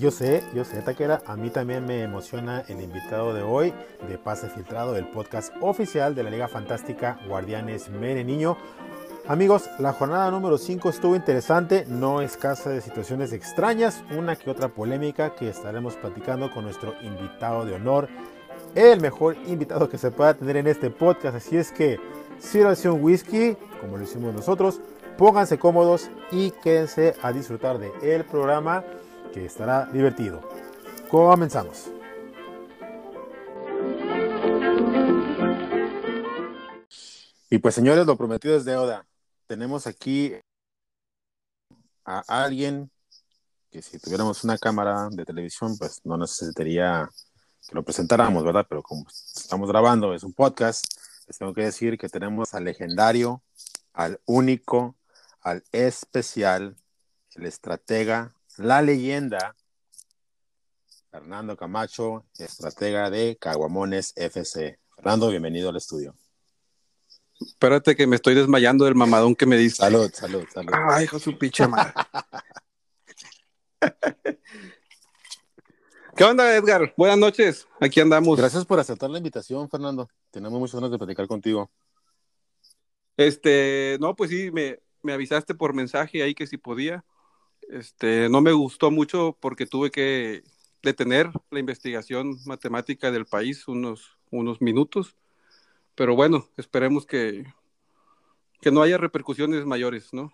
yo sé, yo sé, Taquera, a mí también me emociona el invitado de hoy de Pase Filtrado, del podcast oficial de la Liga Fantástica Guardianes Mere Niño. Amigos, la jornada número 5 estuvo interesante, no escasa de situaciones extrañas, una que otra polémica que estaremos platicando con nuestro invitado de honor, el mejor invitado que se pueda tener en este podcast. Así es que, sírvanse un whisky, como lo hicimos nosotros, pónganse cómodos y quédense a disfrutar de el programa que estará divertido. Comenzamos. Y pues señores, lo prometido es deuda. Tenemos aquí a alguien que si tuviéramos una cámara de televisión, pues no necesitaría que lo presentáramos, ¿verdad? Pero como estamos grabando, es un podcast, les tengo que decir que tenemos al legendario, al único, al especial, el estratega, la leyenda, Fernando Camacho, estratega de Caguamones FC. Fernando, bienvenido al estudio. Espérate que me estoy desmayando del mamadón que me dice. Salud, salud, salud. Ay, hijo su pinche madre. ¿Qué onda, Edgar? Buenas noches. Aquí andamos. Gracias por aceptar la invitación, Fernando. Tenemos muchas ganas de platicar contigo. Este, no, pues sí, me, me avisaste por mensaje ahí que si podía. Este, no me gustó mucho porque tuve que detener la investigación matemática del país unos, unos minutos. Pero bueno, esperemos que, que no haya repercusiones mayores, ¿no?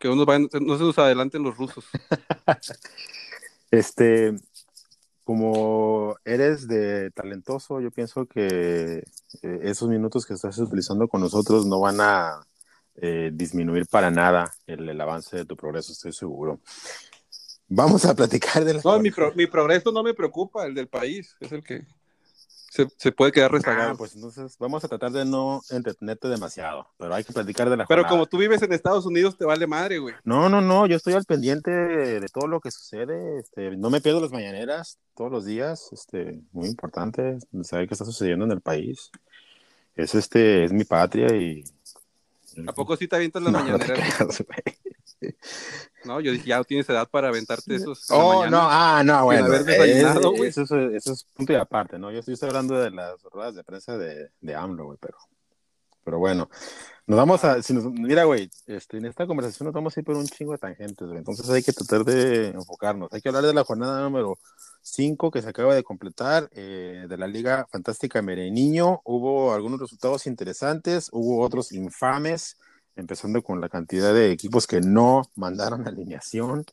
Que vayan, no se nos adelanten los rusos. este, como eres de talentoso, yo pienso que eh, esos minutos que estás utilizando con nosotros no van a eh, disminuir para nada el, el, avance de tu progreso, estoy seguro. Vamos a platicar de la... No, mi, pro, mi, progreso no me preocupa, el del país, es el que se, se puede quedar rezagado. Ah, pues entonces vamos a tratar de no entretenerte demasiado, pero hay que platicar de la Pero jornada. como tú vives en Estados Unidos, te vale madre, güey. No, no, no, yo estoy al pendiente de, de todo lo que sucede, este, no me pierdo las mañaneras todos los días, este, muy importante saber qué está sucediendo en el país. Es, este, es mi patria y ¿A poco sí te avientas las no, mañaneras? No, te creas, no, yo dije, ya tienes edad para aventarte esos. Oh, no, ah, no, bueno. haber desayunado, güey. eso, eso, eso, es punto y aparte, ¿no? Yo estoy hablando de las ruedas de prensa de, de AMLO, güey, pero, pero bueno. Nos vamos a, si nos, mira, güey, este, en esta conversación nos vamos a ir por un chingo de tangentes, güey. Entonces hay que tratar de enfocarnos. Hay que hablar de la jornada número 5 que se acaba de completar eh, de la Liga Fantástica Mereniño. Hubo algunos resultados interesantes, hubo otros infames, empezando con la cantidad de equipos que no mandaron alineación.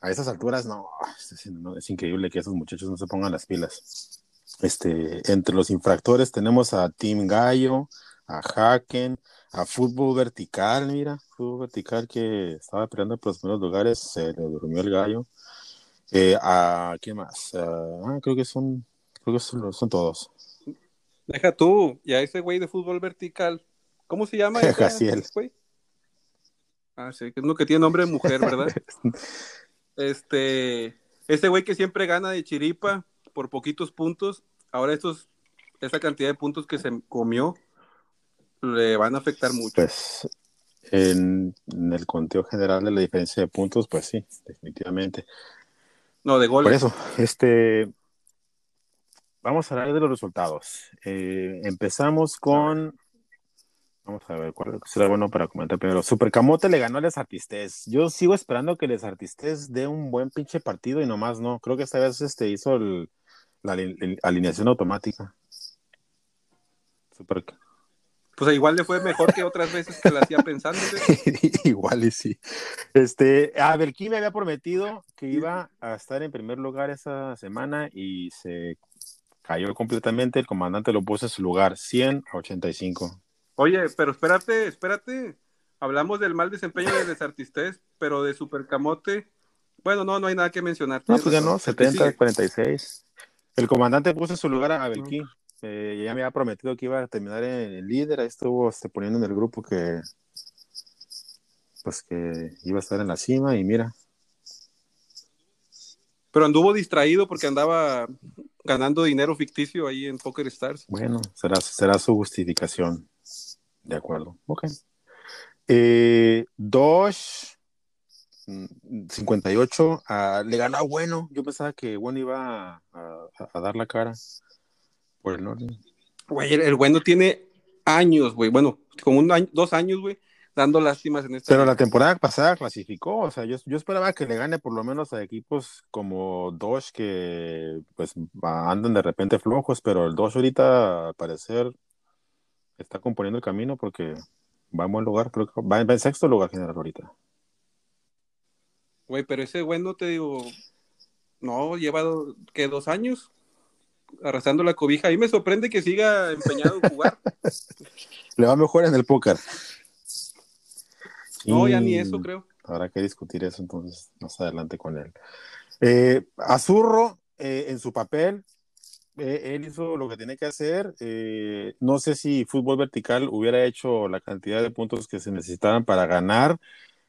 A esas alturas, no, es, no, es increíble que esos muchachos no se pongan las pilas. Este, entre los infractores tenemos a Team Gallo, a Haken, a Fútbol Vertical, mira, Fútbol Vertical que estaba peleando por los primeros lugares, se le durmió el gallo. Eh, a, ¿Qué más? Uh, creo que son, creo que son, son, todos. Deja tú, y a ese güey de Fútbol Vertical, ¿cómo se llama? Jaciel. Güey? Ah, sí, que es uno que tiene nombre de mujer, ¿verdad? este, ese güey que siempre gana de chiripa por poquitos puntos, ahora estos, esa cantidad de puntos que se comió, le van a afectar mucho. Pues en, en, el conteo general de la diferencia de puntos, pues sí, definitivamente. No, de goles. Por eso, este, vamos a hablar de los resultados. Eh, empezamos con, vamos a ver cuál será bueno para comentar primero. Supercamote le ganó a Les Artistes. Yo sigo esperando que Les Artistes dé un buen pinche partido y nomás no. Creo que esta vez este, hizo la, alineación automática. Super, pues igual le fue mejor que otras veces que la hacía pensando. igual y sí. Este, a me había prometido que iba a estar en primer lugar esa semana y se cayó completamente. El comandante lo puso en su lugar, 100 a 85. Oye, pero espérate, espérate. Hablamos del mal desempeño de Desartistés, pero de Supercamote, bueno, no, no hay nada que mencionar. No, pues ganó 70 a 46. El comandante puso en su lugar a Belquí. Eh, ya me había prometido que iba a terminar en líder, ahí estuvo este, poniendo en el grupo que pues que iba a estar en la cima y mira. Pero anduvo distraído porque andaba ganando dinero ficticio ahí en Poker Stars. Bueno, será, será su justificación. De acuerdo. Ok. Eh, Dosh 58 le ganó a Bueno. Yo pensaba que Bueno iba a, dar la cara por el. Güey, el, Bueno tiene años, güey. Bueno, como un año, dos años, güey, dando lástimas en este. Pero la temporada pasada clasificó. O sea, yo, yo esperaba que le gane por lo menos a equipos como Dodge que pues andan de repente flojos, pero el Dodge ahorita al parecer está componiendo el camino porque va en buen lugar, creo que va en sexto lugar general ahorita. Güey, pero ese güey no te digo, no, lleva que dos años arrastrando la cobija. Y me sorprende que siga empeñado en jugar. Le va mejor en el póker. No, ya ni eso creo. Habrá que discutir eso entonces más adelante con él. Eh, Azurro, eh, en su papel, eh, él hizo lo que tiene que hacer. no sé si fútbol vertical hubiera hecho la cantidad de puntos que se necesitaban para ganar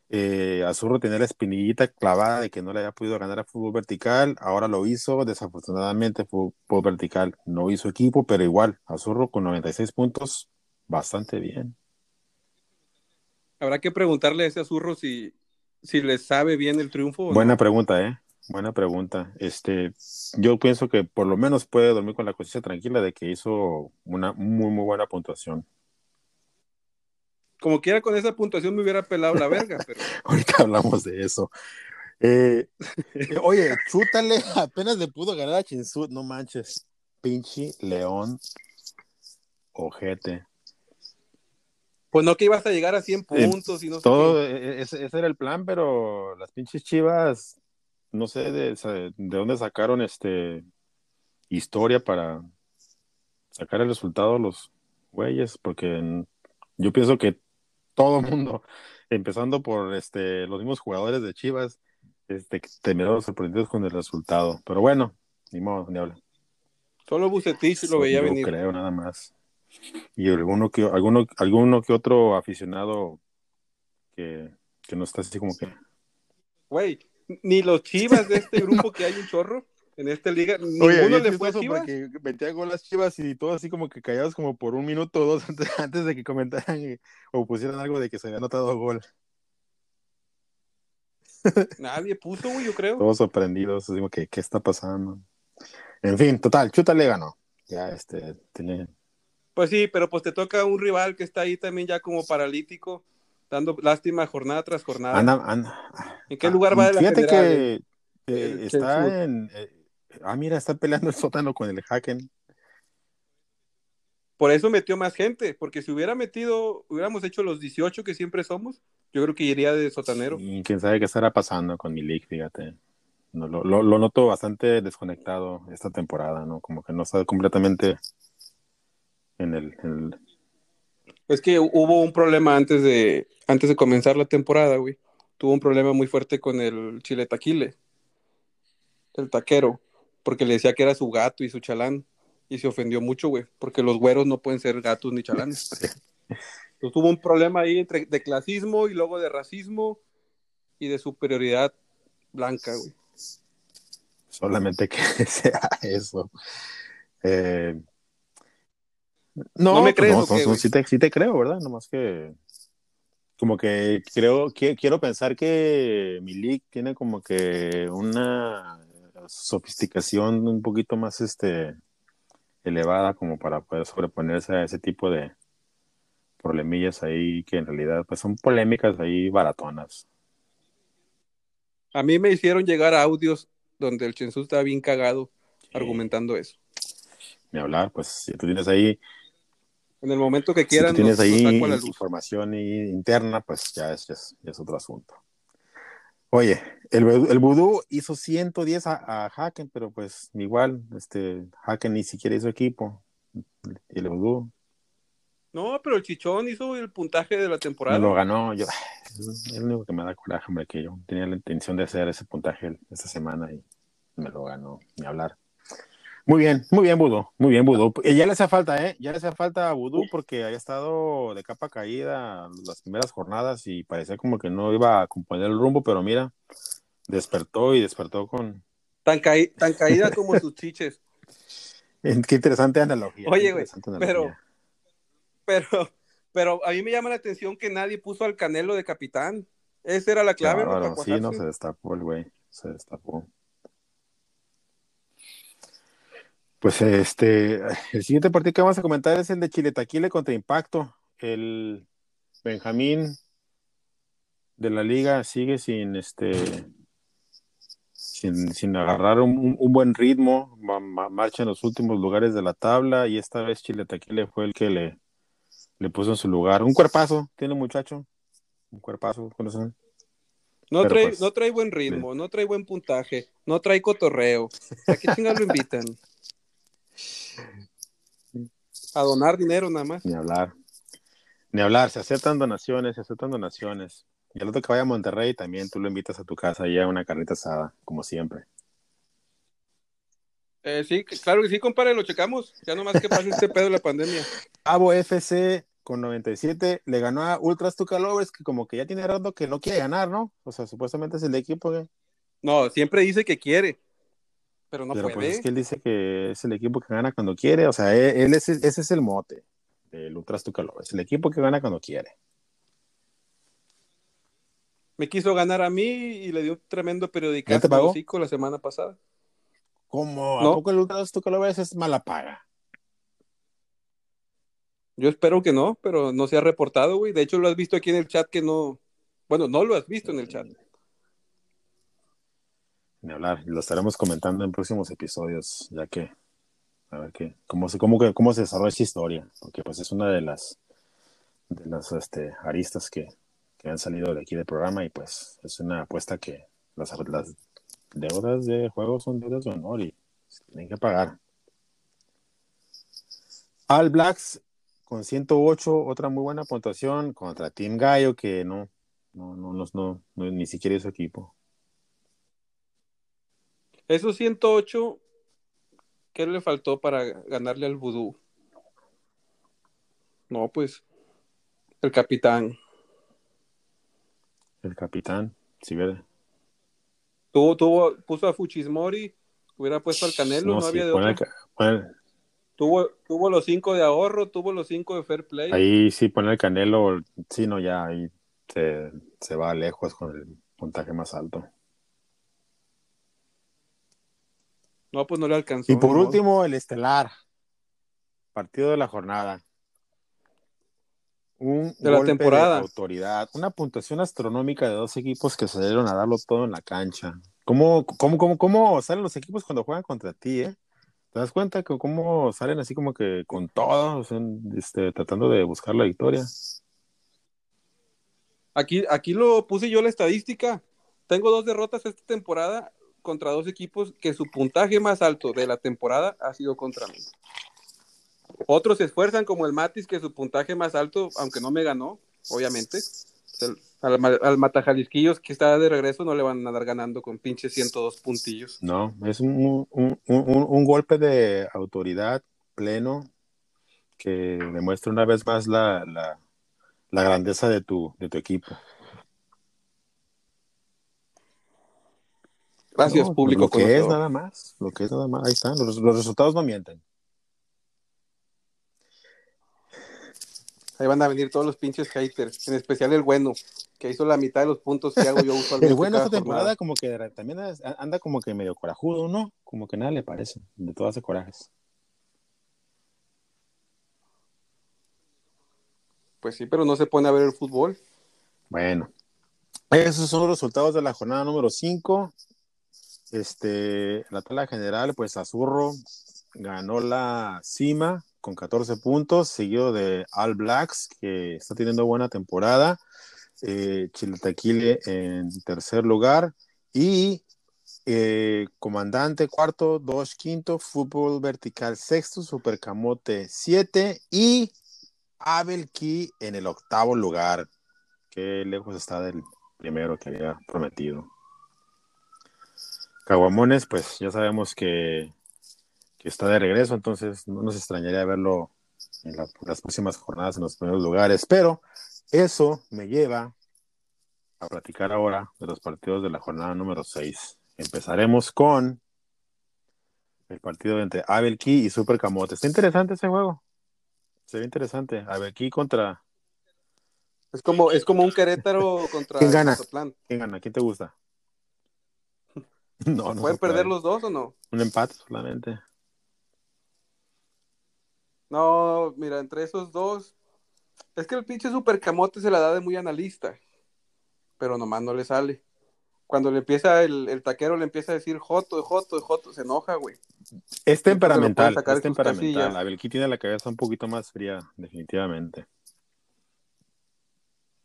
eh, Azurro tenía la espinillita clavada de que no le había podido ganar a fútbol vertical, ahora lo hizo, desafortunadamente fútbol vertical no hizo equipo, pero igual, Azurro con 96 puntos, bastante bien. Habrá que preguntarle a ese Azurro si, si le sabe bien el triunfo. Buena pregunta, ¿eh? Buena pregunta. Este, yo pienso que por lo menos puede dormir con la conciencia tranquila de que hizo una muy, muy buena puntuación como quiera con esa puntuación me hubiera pelado la verga. Pero... Ahorita hablamos de eso. Eh, oye, chútale, apenas le pudo ganar a Chinsut, no manches. Pinche león, ojete. Pues no que ibas a llegar a 100 eh, puntos y no Todo, e, e, ese, era el plan, pero las pinches chivas, no sé de, de dónde sacaron este historia para sacar el resultado los güeyes, porque yo pienso que todo el mundo, empezando por este, los mismos jugadores de Chivas, este, terminaron sorprendidos con el resultado. Pero bueno, ni modo, ni habla. Solo Bucetich lo veía venir. creo, nada más. Y alguno que, alguno, alguno que otro aficionado que, que no está así como que. Güey, ni los Chivas de este grupo que hay un chorro en esta liga. Ninguno le fue a Chivas. Porque metía gol las Chivas y todo así como que callados como por un minuto o dos antes, de que comentaran o pusieran algo de que se había anotado gol. Nadie puso, güey, yo creo. Todos sorprendidos, digo que qué está pasando. En fin, total, Chuta le ganó. Ya este tiene Pues sí, pero pues te toca un rival que está ahí también ya como paralítico, dando lástima jornada tras jornada. Anda, anda. ¿En qué lugar va de la Fíjate que eh, está en, eh, ah, mira, está peleando el sótano con el Haken. Por eso metió más gente, porque si hubiera metido, hubiéramos hecho los 18 que siempre somos, yo creo que iría de sotanero. Y quién sabe qué estará pasando con mi league, fíjate. No, lo, lo, noto bastante desconectado esta temporada, ¿no? Como que no está completamente en el, Es que hubo un problema antes de, antes de comenzar la temporada, güey. Tuvo un problema muy fuerte con el Chile Taquile, el taquero porque le decía que era su gato y su chalán. Y se ofendió mucho, güey, porque los güeros no pueden ser gatos ni chalanes. Entonces, tuvo un problema ahí entre, de clasismo y luego de racismo y de superioridad blanca, güey. Solamente que sea eso. Eh, no, me pues crees. sí, te, sí, te, creo, ¿verdad? Nomás que. Como que creo, que, quiero pensar que Milik tiene como que una sofisticación un poquito más este, elevada como para poder sobreponerse a ese tipo de problemillas ahí que en realidad pues son polémicas ahí baratonas. A mí me hicieron llegar audios donde el Chensu estaba bien cagado argumentando eso. Ni hablar, pues si tú tienes ahí en el momento que quieran. Si tienes ahí información interna, pues ya es, ya es otro asunto. Oye, el, el Vudú hizo 110 a, a Haken, pero pues igual, este, Haken ni siquiera hizo equipo. Y el Vudú. No, pero el Chichón hizo el puntaje de la temporada. Me lo ganó. Yo, es lo único que me da coraje, hombre, que yo tenía la intención de hacer ese puntaje esta semana y me lo ganó, ni hablar. Muy bien, muy bien, Vudú, muy bien, Vudú. Y ya le hace falta, ¿eh? Ya le hace falta a Vudú porque había estado de capa caída las primeras jornadas y parecía como que no iba a componer el rumbo, pero mira, despertó y despertó con... Tan, tan caída como sus chiches. Qué interesante analogía. Oye, güey, pero, pero, pero a mí me llama la atención que nadie puso al Canelo de capitán. Esa era la clave. Para Sí, no, se destapó el güey. Se destapó. Pues este, el siguiente partido que vamos a comentar es el de Chile Taquile contra Impacto. El Benjamín de la liga sigue sin este sin, sin agarrar un, un- un buen ritmo, ma- ma- marcha en los últimos lugares de la tabla y esta vez Chile Taquile fue el que le, le puso en su lugar. Un cuerpazo, tiene muchacho, un cuerpazo, ¿conocen? No Pero trae, pues, no trae buen ritmo, no trae buen puntaje, no trae cotorreo. ¿A qué chingados lo invitan? A donar dinero nada más. Ni hablar. Ni hablar, se aceptan donaciones, se aceptan donaciones. Y el otro que vaya a Monterrey también tú lo invitas a tu casa y a una carnita asada, como siempre. Eh, sí, que- claro que sí, compadre, lo checamos. Ya nomás que pase este pedo de la pandemia. Cabo FC con 97 le ganó a Ultras Tucalovers, que como que ya tiene rato que no quiere ganar, ¿no? O sea, supuestamente es el equipo que... No, siempre dice que quiere, pero no pero puede. pues es que él dice que es el equipo que gana cuando quiere, o sea, él, él es, ese es el mote del Ultras Tucalovers, el equipo que gana cuando quiere. Me quiso ganar a mí y le dio un tremendo ¿Ya periodicazo hocico la semana pasada. ¿Cómo? ¿A No. poco el Ultras Tucalovers es mala paga? Yo espero que no, pero no se ha reportado, güey. De hecho, lo has visto aquí en el chat que no. Bueno, no lo has visto en el chat. Ni hablar, lo estaremos comentando en próximos episodios, ya que a ver qué, cómo se, cómo, cómo se desarrolla esta historia, porque pues es una de las de las este, aristas que, que han salido de aquí del programa y pues es una apuesta que las, las deudas de juego son deudas de honor y se tienen que pagar. All Blacks con 108, otra muy buena puntuación contra Team Gallo que no, no, no, no, no, ni siquiera su equipo. Esos 108, ¿qué le faltó para ganarle al vudú? No, pues, el capitán. El capitán, si ve. Tuvo, tuvo, puso a Fujimori, hubiera puesto al Canelo, no, sí, había de el el- Tuvo, tuvo los cinco de ahorro, tuvo los cinco de fair play. ahí sí pone el canelo, sí, no, ya ahí se, se va lejos con el puntaje más alto. No, pues no le alcanzó. Y por último, el estelar, partido de la jornada. Un De la temporada. autoridad, una puntuación astronómica de dos equipos que salieron a darlo todo en la cancha. ¿Cómo, cómo, cómo, cómo salen los equipos cuando juegan contra ti, eh? ¿Te das cuenta que cómo salen así como que con todo, o sea, este, tratando de buscar la victoria? Aquí, aquí lo puse yo la estadística. Tengo dos derrotas esta temporada contra dos equipos que su puntaje más alto de la temporada ha sido contra mí. Otros se esfuerzan como el Matis, que su puntaje más alto, aunque no me ganó, obviamente. el- al, al Matajalisquillos que está de regreso no le van a dar ganando con pinches 102 puntillos. No, es un, un- un- un golpe de autoridad pleno que demuestra una vez más la, la- la grandeza de tu, de tu equipo. Gracias, No, público. Lo que es nada más, lo que es nada más, ahí están, los, los resultados no mienten. Ahí van a venir todos los pinches haters, en especial el bueno, que hizo la mitad de los puntos que hago yo usualmente. El bueno esta temporada jornada. como que también anda como que medio corajudo, ¿no? Como que nada le parece, de todo hace corajes. Pues sí, pero no se pone a ver el fútbol. Bueno, esos son los resultados de la jornada número 5. Este, la tabla general, pues Azurro ganó la cima con 14 puntos, seguido de All Blacks, que está teniendo buena temporada. Eh, en tercer lugar. Y eh, Comandante cuarto, Dos quinto, Fútbol Vertical sexto, Supercamote siete y Abel Key en el octavo lugar. Qué lejos está del primero que había prometido. Caguamones, pues ya sabemos que, que está de regreso, entonces no nos extrañaría verlo en la- las próximas jornadas en los primeros lugares, pero eso me lleva a platicar ahora de los partidos de la jornada número 6. Empezaremos con el partido entre Abel Key y Super Camote. Está interesante ese juego. Se ve interesante. Abel Key contra, Es como, es como un Querétaro contra ¿Quién gana? Mazatlán. ¿Quién gana? ¿Quién te gusta? No, no. ¿Pueden puede. perder los dos o no? Un empate solamente. No, mira, entre esos dos. Es que el pinche super camote se la da de muy analista. Pero nomás no le sale. Cuando le empieza el, el taquero, le empieza a decir Joto, Joto, Joto, se enoja, güey. Es temperamental, es temperamental. casillas. Abelquí tiene la cabeza un poquito más fría, definitivamente.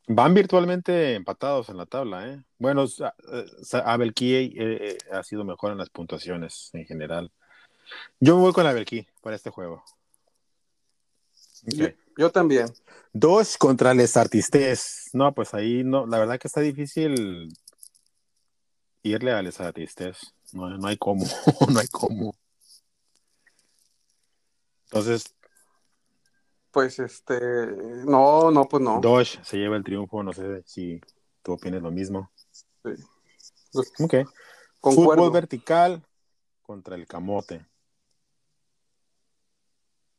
Van virtualmente empatados en la tabla, ¿eh? Bueno, eh, sa- Abelquí eh, eh, ha sido mejor en las puntuaciones en general. Yo me voy con Abelquí para este juego. Yo también. Dos contra Les Artistes. No, pues ahí no, la verdad que está difícil irle a Les Artistes. No, no hay cómo, no hay cómo. Entonces, Pues este. No, no, pues no. Dosh se lleva el triunfo. No sé si tú opinas lo mismo. Sí. Pues, Ok. Concuerdo. Fútbol vertical contra el camote.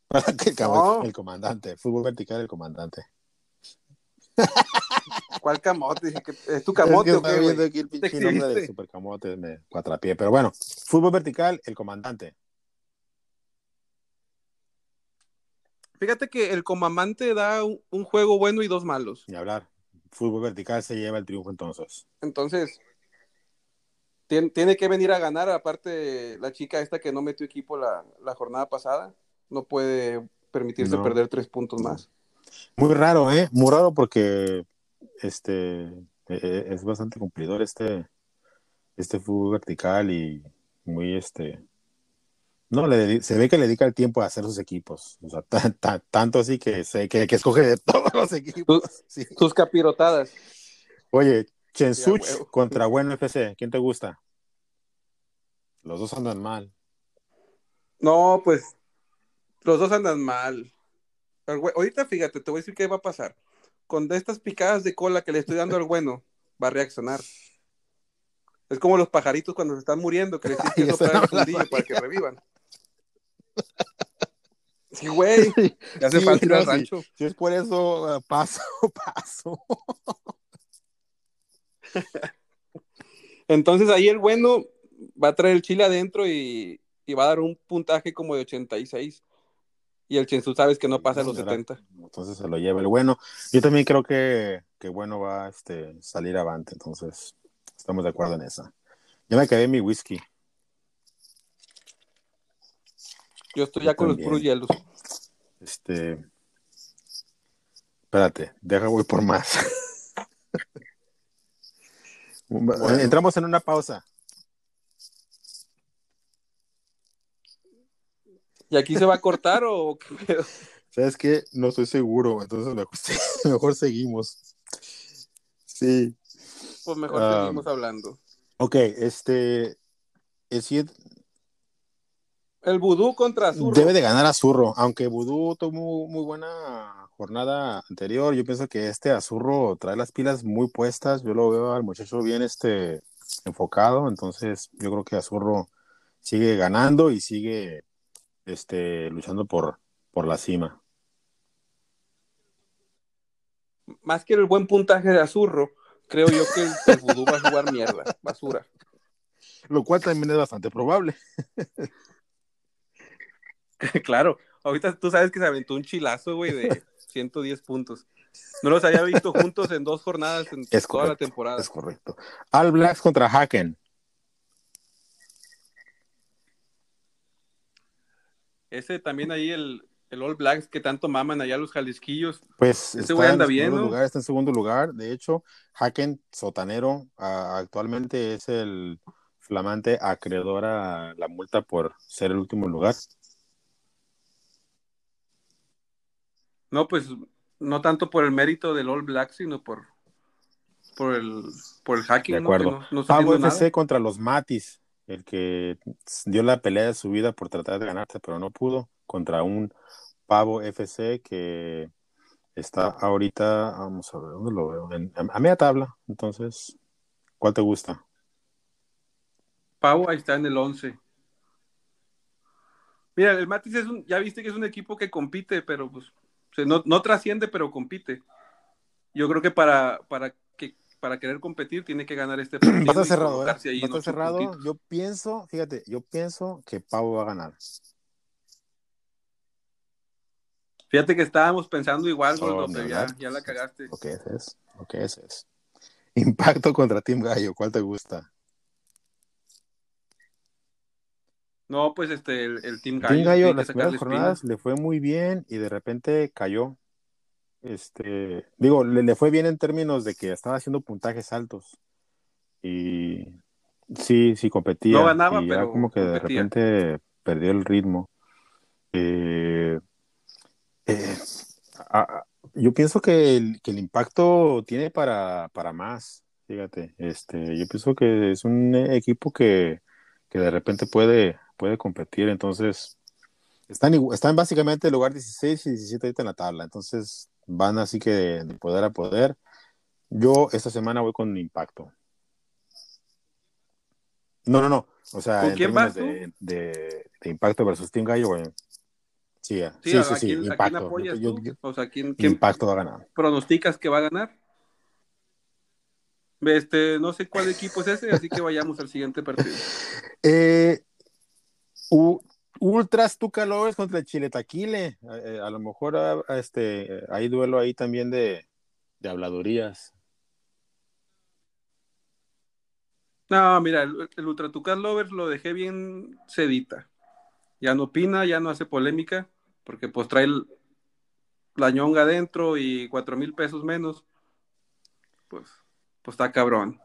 el, camote, No. el comandante. Fútbol vertical, el comandante. ¿Cuál camote? ¿Es tu Es camote que o qué, estaba viendo aquí el ¿Te pinche nombre de exhibiste? super camote, me cuatrapié. Pero bueno, fútbol vertical, el comandante. Fíjate que el comamante da un, un juego bueno y dos malos. Ni hablar. Fútbol vertical se lleva el triunfo entonces. Entonces, tien- tiene que venir a ganar. Aparte, la chica esta que no metió equipo la, la jornada pasada, no puede permitirse No. perder tres puntos más. Muy raro, ¿eh? Muy raro porque este eh, es bastante cumplidor este, este fútbol vertical y muy este. No, le se ve que le dedica el tiempo a hacer sus equipos. O sea, ta- ta- tanto así que, se, que, que escoge de todos los equipos. Sí. Sus capirotadas. Oye, Chensuch Ya, contra Bueno FC, ¿quién te gusta? Los dos andan mal. No, pues los dos andan mal. Pero, güey, ahorita fíjate, te voy a decir qué va a pasar. Con estas picadas de cola que le estoy dando al bueno, va a reaccionar. Es como los pajaritos cuando se están muriendo, que les tienes que soplar no el fundillo para que revivan. Sí, güey, ya hace Sí, falta ir al rancho. Si es por eso, eh, paso, paso. Entonces ahí el bueno va a traer el chile adentro y, y va a dar un puntaje como de 86. Y el Chensu sabes que no pasa a los Mira. 70. Entonces se lo lleva el bueno. Yo también creo que, que bueno va a este, salir avante, entonces estamos de acuerdo en esa. Ya me acabé mi whisky. Yo estoy ya con los puros hielos. Este. Espérate, deja voy por más. Entramos en una pausa. ¿Y aquí se va a cortar o qué pedo? ¿Sabes qué? No estoy seguro, entonces mejor, mejor seguimos. Sí. Pues mejor Ah. seguimos hablando. Ok, este. El siguiente- El vudú contra Azurro. Debe de ganar Azurro, aunque Vudú tuvo muy buena jornada anterior. Yo pienso que este Azurro trae las pilas muy puestas. Yo lo veo al muchacho bien este, enfocado, entonces yo creo que Azurro sigue ganando y sigue este, luchando por, por la cima. Más que el buen puntaje de Azurro, creo yo que el, el vudú va a jugar mierda, basura. Lo cual también es bastante probable. claro, ahorita tú sabes que se aventó un chilazo, güey, de 110 puntos. No los había visto juntos en dos jornadas en Es toda la correcto, temporada. Es correcto. All Blacks contra Haken. Ese también ahí el, el All Blacks que tanto maman allá los jalisquillos. Pues Ese güey anda bien, lugar, está en segundo lugar. De hecho, Haken Sotanero actualmente es el flamante acreedor a la multa por ser el último lugar. No, pues no tanto por el mérito del All Blacks, sino por, por, el, por el hacking. De acuerdo. No, Pavo haciendo FC nada. contra los Matis, el que dio la pelea de su vida por tratar de ganarse, pero no pudo, contra un Pavo FC que está ahorita, vamos a ver, ¿dónde lo veo? En- a media tabla. Entonces, ¿cuál te gusta? Pau ahí está en el 11. Mira, el Matis es un, ya viste que es un equipo que compite, pero pues o sea, no, no trasciende, pero compite. yo creo que para, para, que, para querer competir tiene que ganar este partido. Va a estar y cerrado, ¿eh? colocarse Va a estar cerrado. puntitos. Yo pienso, fíjate, yo pienso que Pau va a ganar. Fíjate que estábamos pensando igual, Oh, pero ya, la cagaste. Lo que es es, lo que es es. Impacto contra Team Gallo, ¿cuál te gusta? No, pues este, el, el Team Gallo. Team Gallo las primeras jornadas le fue muy bien y de repente cayó. Este, digo, le, le fue bien en términos de que estaba haciendo puntajes altos. Y sí, sí competía. No ganaba, y ya pero como que de repente perdió el ritmo. Eh, eh, a- yo pienso que el, que el impacto tiene para, para más. Fíjate, este, yo pienso que es un equipo que, que de repente puede, puede competir. Entonces, están, están básicamente en lugar 16 y 17 ahorita en la tabla. Entonces, van así que de, de poder a poder. Yo esta semana voy con impacto. No, no, no. O sea, ¿Con en quién vas tú? de, de, de impacto versus Team Gallo, güey. Sí, Sí, sí, ¿a, sí, a sí, quién, a quién impacto. apoyas Yo- tú? yo- o sea, ¿quién, quién impacto va a ganar. pronosticas que va a ganar? Este, no sé cuál equipo es ese, así que vayamos al siguiente partido. Eh, Ultras Tuca Lovers contra el Chile Taquile. Eh, a lo mejor ah, este, eh, hay duelo ahí también de, de habladurías. No, mira, el, el Ultra Tucán Lovers lo dejé bien sedita. Ya no opina, ya no hace polémica, porque pues trae el- la ñonga adentro y cuatro mil pesos menos. Pues, pues está cabrón.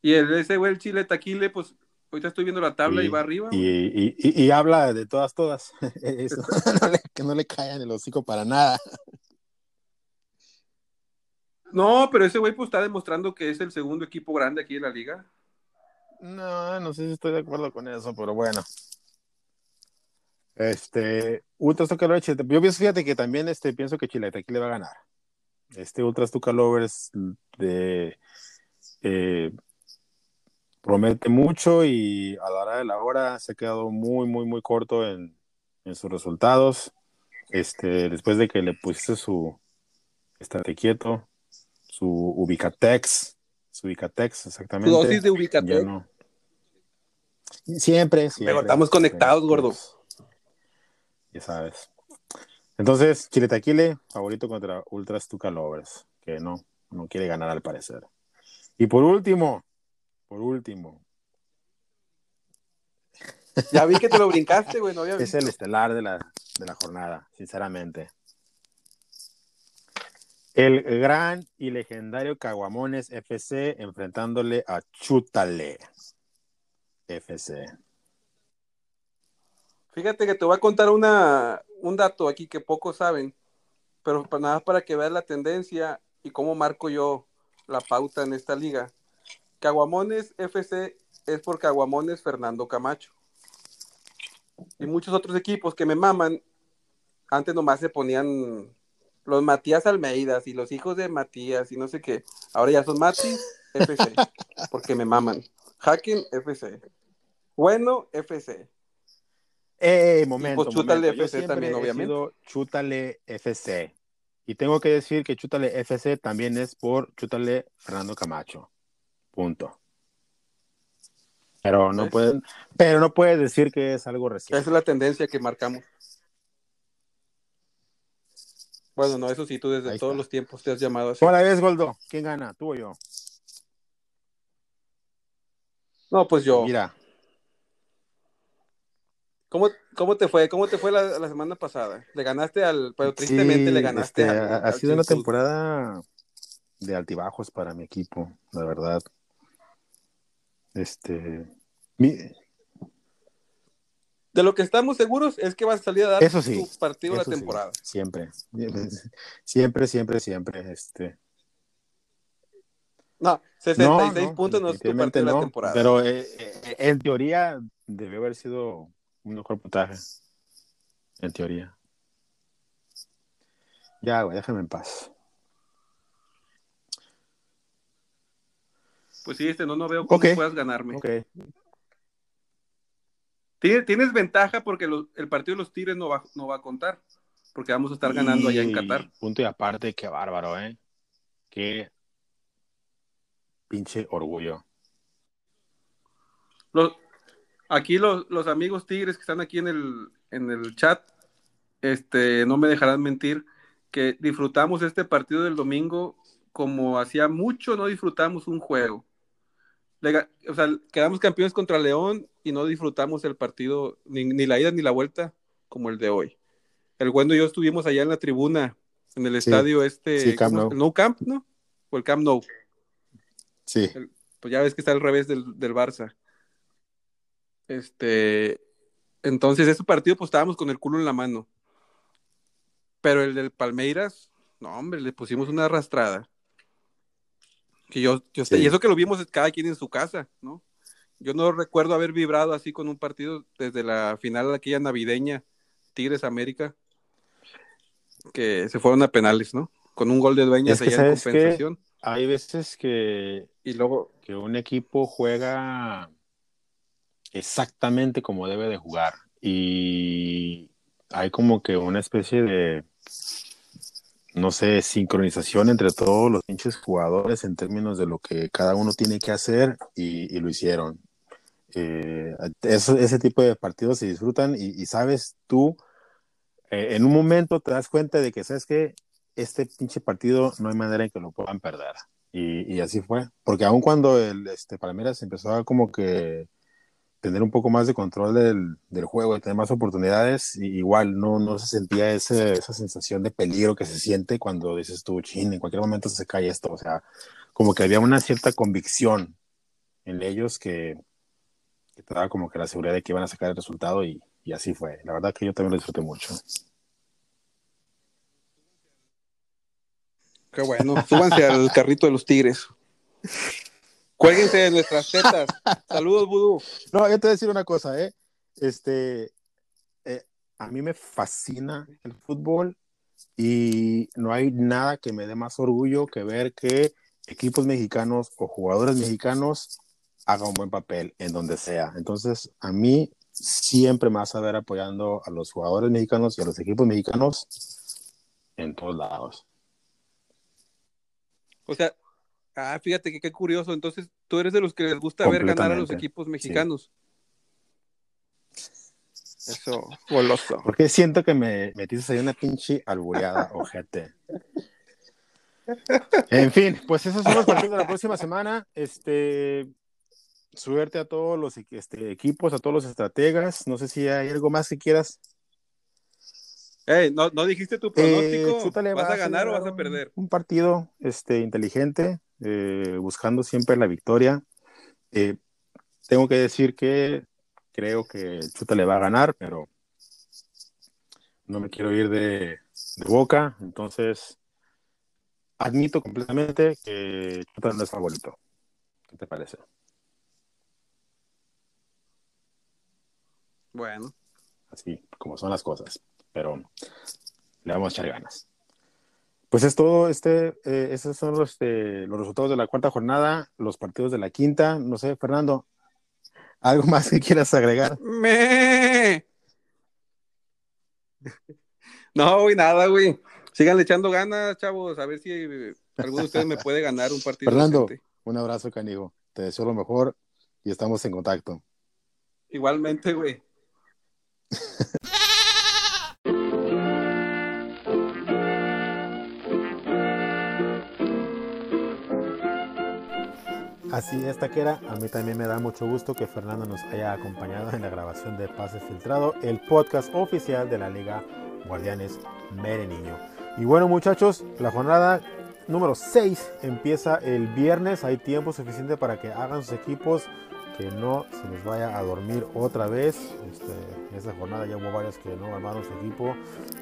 Y el, ese güey, el Chile Taquile, pues ahorita estoy viendo la tabla y, va arriba. Y, habla de todas, todas. Eso, no le- que no le caigan el hocico para nada. No, pero ese güey pues está demostrando que es el segundo equipo grande aquí de la liga. No, no sé si estoy de acuerdo con eso, pero bueno. Este, Ultras Tuca Lovers, yo pienso, fíjate que también este, pienso que Chile Taquile va a ganar. Este Ultras Tuca Lovers de, eh, promete mucho y a la hora de la hora se ha quedado muy, muy, muy corto en, en sus resultados. Este, después de que le pusiste su estate quieto, su ubicatex, su ubicatex, Tu exactamente. dosis de Ya ubicate. no. Siempre, siempre. Pero estamos conectados, gordo. Ya sabes. Entonces, Chile Taquile, favorito contra Ultras Tuca Lovers, que no, no quiere ganar al parecer. Y por último, por último, Ya vi que te lo brincaste, güey, no había es el estelar de la, de la jornada, sinceramente. El gran y legendario Caguamones FC enfrentándole a Chútale FC. Fíjate que te voy a contar una, un dato aquí que pocos saben, pero nada para que veas la tendencia y cómo marco yo la pauta en esta liga. Caguamones FC es por Caguamones Fernando Camacho. Y muchos otros equipos que me maman, antes nomás se ponían los Matías Almeidas y los hijos de Matías y no sé qué. Ahora ya son Matis FC, porque me maman. Hacken FC. Bueno FC. Eh, momento, pues Chútale momento. FC también, obviamente. Chútale FC. Y tengo que decir que Chútale FC también es por Chútale Fernando Camacho. Punto. Pero no pueden, pero no puedes decir que es algo Esa reciente. es la tendencia que marcamos. Bueno, no, eso sí, tú desde Ahí todos está. los tiempos te has llamado así. ¿Cómo la ves, Goldo? ¿Quién gana? ¿Tú o yo? No, pues yo. Mira, ¿Cómo, ¿Cómo te fue? ¿Cómo te fue la, la semana pasada? Le ganaste al. Pero tristemente sí, le ganaste este, al. ha, al sido una temporada de altibajos para mi equipo, la verdad. Este, mi- De lo que estamos seguros es que vas a salir a dar Eso sí, tu partido la sí, temporada. siempre, siempre, siempre, siempre, este. No, 66 No, no, puntos no es tu partido de la temporada. Pero eh, eh, en teoría debió haber sido un mejor puntaje. En teoría. Ya, güey, déjame en paz. Pues sí, este no, no veo cómo puedas ganarme. Ok. Tienes, tienes ventaja porque el partido de los Tigres no va, no va a contar. Porque vamos a estar ganando allá en Qatar. Punto y aparte, qué bárbaro, ¿eh? qué pinche orgullo. Los, aquí los, los, amigos tigres que están aquí en el, en el chat, este, no me dejarán mentir, que disfrutamos este partido del domingo como hacía mucho no disfrutamos un juego. O sea, quedamos campeones contra León y no disfrutamos el partido, ni, ni, la ida ni la vuelta, como el de hoy. El bueno y yo estuvimos allá en la tribuna, en el estadio este, sí, Camp no. no Camp, ¿no? O el Camp Nou. Sí. El, pues ya ves que está al revés del, del Barça. Este, entonces, ese partido, pues estábamos con el culo en la mano. Pero el del Palmeiras, no, hombre, le pusimos una arrastrada. Que yo, yo sí. Y eso que lo vimos cada quien en su casa, ¿no? Yo no recuerdo haber vibrado así con un partido desde la final de aquella navideña, Tigres América, que se fueron a penales, ¿no? Con un gol de Dueñas es que allá en compensación. hay veces que, y luego, que un equipo juega exactamente como debe de jugar. Y hay como que una especie de, no sé, sincronización entre todos los pinches jugadores en términos de lo que cada uno tiene que hacer y, lo hicieron. Eh, ese tipo de partidos se disfrutan y, sabes tú, eh, en un momento te das cuenta de que, ¿sabes que Este pinche partido no hay manera en que lo puedan perder. Y, y así fue. Porque aun cuando el este, Palmeiras empezó a como que tener un poco más de control del, del juego, de tener más oportunidades, y igual no, no se sentía ese, esa sensación de peligro que se siente cuando dices tú, chin, en cualquier momento se cae esto, o sea, como que había una cierta convicción en ellos que, que te daba como que la seguridad de que iban a sacar el resultado y, y así fue. La verdad que yo también lo disfruté mucho. Qué bueno, súbanse al carrito de los tigres. Cuélguense de nuestras tetas. Saludos, Vudú. No, yo te voy a decir una cosa, ¿eh? Este, eh, a mí me fascina el fútbol y no hay nada que me dé más orgullo que ver que equipos mexicanos o jugadores mexicanos hagan un buen papel en donde sea. Entonces, a mí siempre me vas a ver apoyando a los jugadores mexicanos y a los equipos mexicanos en todos lados. O sea, Ah, fíjate que qué curioso. Entonces, tú eres de los que les gusta ver ganar a los equipos mexicanos. Sí. Eso, goloso. Porque siento que me metiste ahí una pinche albureada, ojete. En fin, pues esos son los partidos de la próxima semana. Este, suerte a todos los este, equipos, a todos los estrategas. No sé si hay algo más que quieras. Hey, no, no dijiste tu pronóstico. Eh, ¿Vas a ganar o vas a perder? Un partido este, inteligente, eh, buscando siempre la victoria. Eh, tengo que decir que creo que Chuta le va a ganar, pero no me quiero ir de, de boca, entonces admito completamente que Chuta no es favorito. ¿Qué te parece? Bueno. Así como son las cosas, pero le vamos a echar ganas. Pues es todo, este, eh, esos son los, este, los resultados de la cuarta jornada, los partidos de la quinta. No sé, Fernando, ¿algo más que quieras agregar? Me... No, güey, nada, güey. Sigan echando ganas, chavos, a ver si alguno de ustedes me puede ganar un partido. Fernando, decente. un abrazo, canigo. Te deseo lo mejor y estamos en contacto. Igualmente, güey. Así es, Taquera. A mí también me da mucho gusto que Fernando nos haya acompañado en la grabación de Pase Filtrado, el podcast oficial de la Liga Guardianes Mere Niño. Y bueno, muchachos, la jornada número 6 empieza el viernes. Hay tiempo suficiente para que hagan sus equipos, que no se les vaya a dormir otra vez. Este, en esta jornada ya hubo varios que no armaron su equipo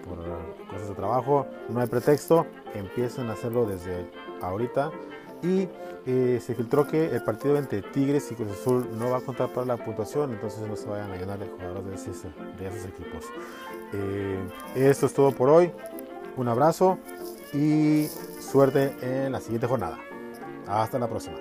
por cosas de trabajo. No hay pretexto, empiecen a hacerlo desde ahorita y eh, se filtró que el partido entre Tigres y Cruz Azul no va a contar para la puntuación, entonces no se vayan a llenar de jugadores de esos, equipos. Eh, esto es todo por hoy. Un abrazo y suerte en la siguiente jornada. Hasta la próxima.